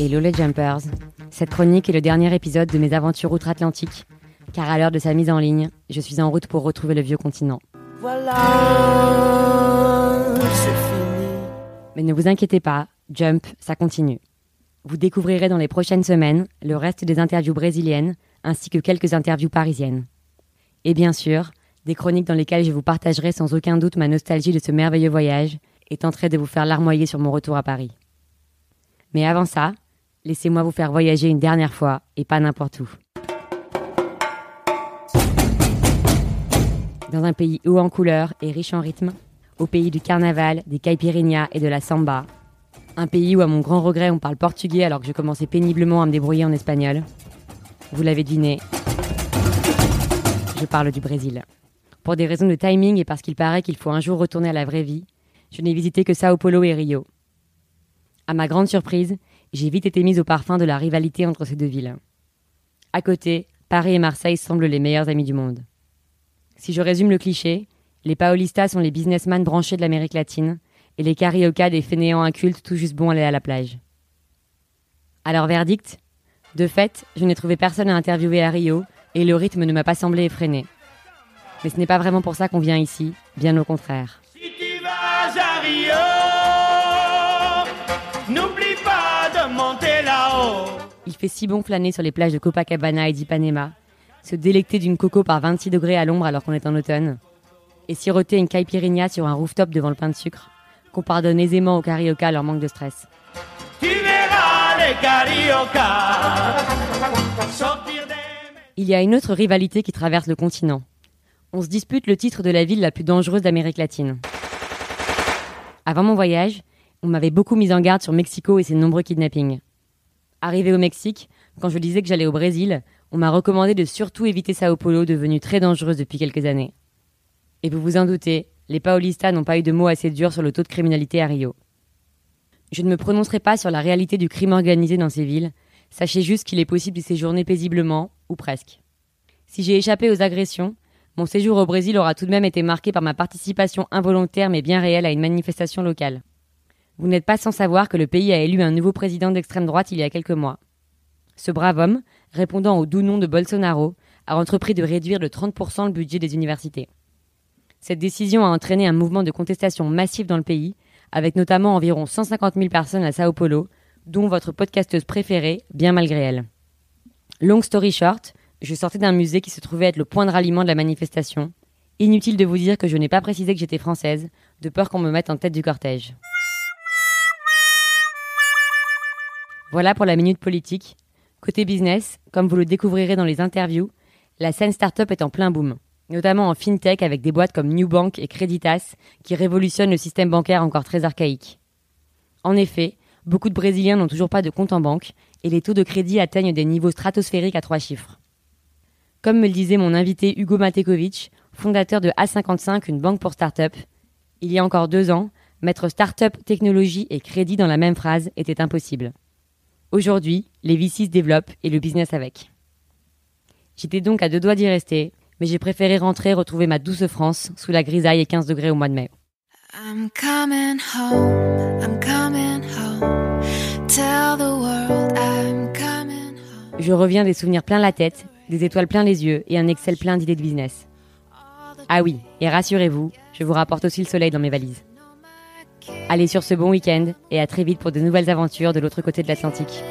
Hello les Jumpers. Cette chronique est le dernier épisode de mes aventures outre-Atlantique, car à l'heure de sa mise en ligne, je suis en route pour retrouver le vieux continent. Voilà, c'est fini. Mais ne vous inquiétez pas, Jump, ça continue. Vous découvrirez dans les prochaines semaines le reste des interviews brésiliennes, ainsi que quelques interviews parisiennes. Et bien sûr, des chroniques dans lesquelles je vous partagerai sans aucun doute ma nostalgie de ce merveilleux voyage et tenterai de vous faire larmoyer sur mon retour à Paris. Mais avant ça, laissez-moi vous faire voyager une dernière fois et pas n'importe où. Dans un pays haut en couleurs et riche en rythme, au pays du carnaval, des caipirinhas et de la samba. Un pays où, à mon grand regret, on parle portugais alors que je commençais péniblement à me débrouiller en espagnol. Vous l'avez deviné, je parle du Brésil. Pour des raisons de timing et parce qu'il paraît qu'il faut un jour retourner à la vraie vie, je n'ai visité que Sao Paulo et Rio. À ma grande surprise, j'ai vite été mise au parfum de la rivalité entre ces deux villes. À côté, Paris et Marseille semblent les meilleurs amis du monde. Si je résume le cliché, les Paolistas sont les businessmen branchés de l'Amérique latine et les Carioca des fainéants incultes tout juste bons à aller à la plage. Alors verdict? De fait, je n'ai trouvé personne à interviewer à Rio et le rythme ne m'a pas semblé effréné. Mais ce n'est pas vraiment pour ça qu'on vient ici, bien au contraire. Si tu vas à Rio, n'oublie pas de monter là-haut. Il fait si bon flâner sur les plages de Copacabana et d'Ipanema, se délecter d'une coco par 26 degrés à l'ombre alors qu'on est en automne, et siroter une caipirinha sur un rooftop devant le pain de sucre, qu'on pardonne aisément aux carioca leur manque de stress. Tu verras les cariocas sortir des... Il y a une autre rivalité qui traverse le continent. On se dispute le titre de la ville la plus dangereuse d'Amérique latine. Avant mon voyage, on m'avait beaucoup mis en garde sur Mexico et ses nombreux kidnappings. Arrivé au Mexique, quand je disais que j'allais au Brésil, on m'a recommandé de surtout éviter Sao Paulo, devenue très dangereuse depuis quelques années. Et vous vous en doutez, les Paolistas n'ont pas eu de mots assez durs sur le taux de criminalité à Rio. Je ne me prononcerai pas sur la réalité du crime organisé dans ces villes, sachez juste qu'il est possible d'y séjourner paisiblement, presque. Si j'ai échappé aux agressions, mon séjour au Brésil aura tout de même été marqué par ma participation involontaire mais bien réelle à une manifestation locale. Vous n'êtes pas sans savoir que le pays a élu un nouveau président d'extrême droite il y a quelques mois. Ce brave homme, répondant au doux nom de Bolsonaro, a entrepris de réduire de 30% le budget des universités. Cette décision a entraîné un mouvement de contestation massif dans le pays, avec notamment environ 150 000 personnes à Sao Paulo, dont votre podcasteuse préférée, bien malgré elle. Long story short, je sortais d'un musée qui se trouvait être le point de ralliement de la manifestation. Inutile de vous dire que je n'ai pas précisé que j'étais française, de peur qu'on me mette en tête du cortège. Voilà pour la minute politique. Côté business, comme vous le découvrirez dans les interviews, la scène startup est en plein boom, notamment en fintech avec des boîtes comme Newbank et Creditas qui révolutionnent le système bancaire encore très archaïque. En effet, beaucoup de Brésiliens n'ont toujours pas de compte en banque et les taux de crédit atteignent des niveaux stratosphériques à trois chiffres. Comme me le disait mon invité Hugo Matekovic, fondateur de A55, une banque pour start-up, il y a encore deux ans, mettre start-up, technologie et crédit dans la même phrase était impossible. Aujourd'hui, les VC se développent et le business avec. J'étais donc à deux doigts d'y rester, mais j'ai préféré rentrer retrouver ma douce France sous la grisaille et 15 degrés au mois de mai. I'm coming home, I'm coming Je reviens des souvenirs plein la tête, des étoiles plein les yeux et un Excel plein d'idées de business. Ah oui, et rassurez-vous, je vous rapporte aussi le soleil dans mes valises. Allez sur ce bon week-end et à très vite pour de nouvelles aventures de l'autre côté de l'Atlantique.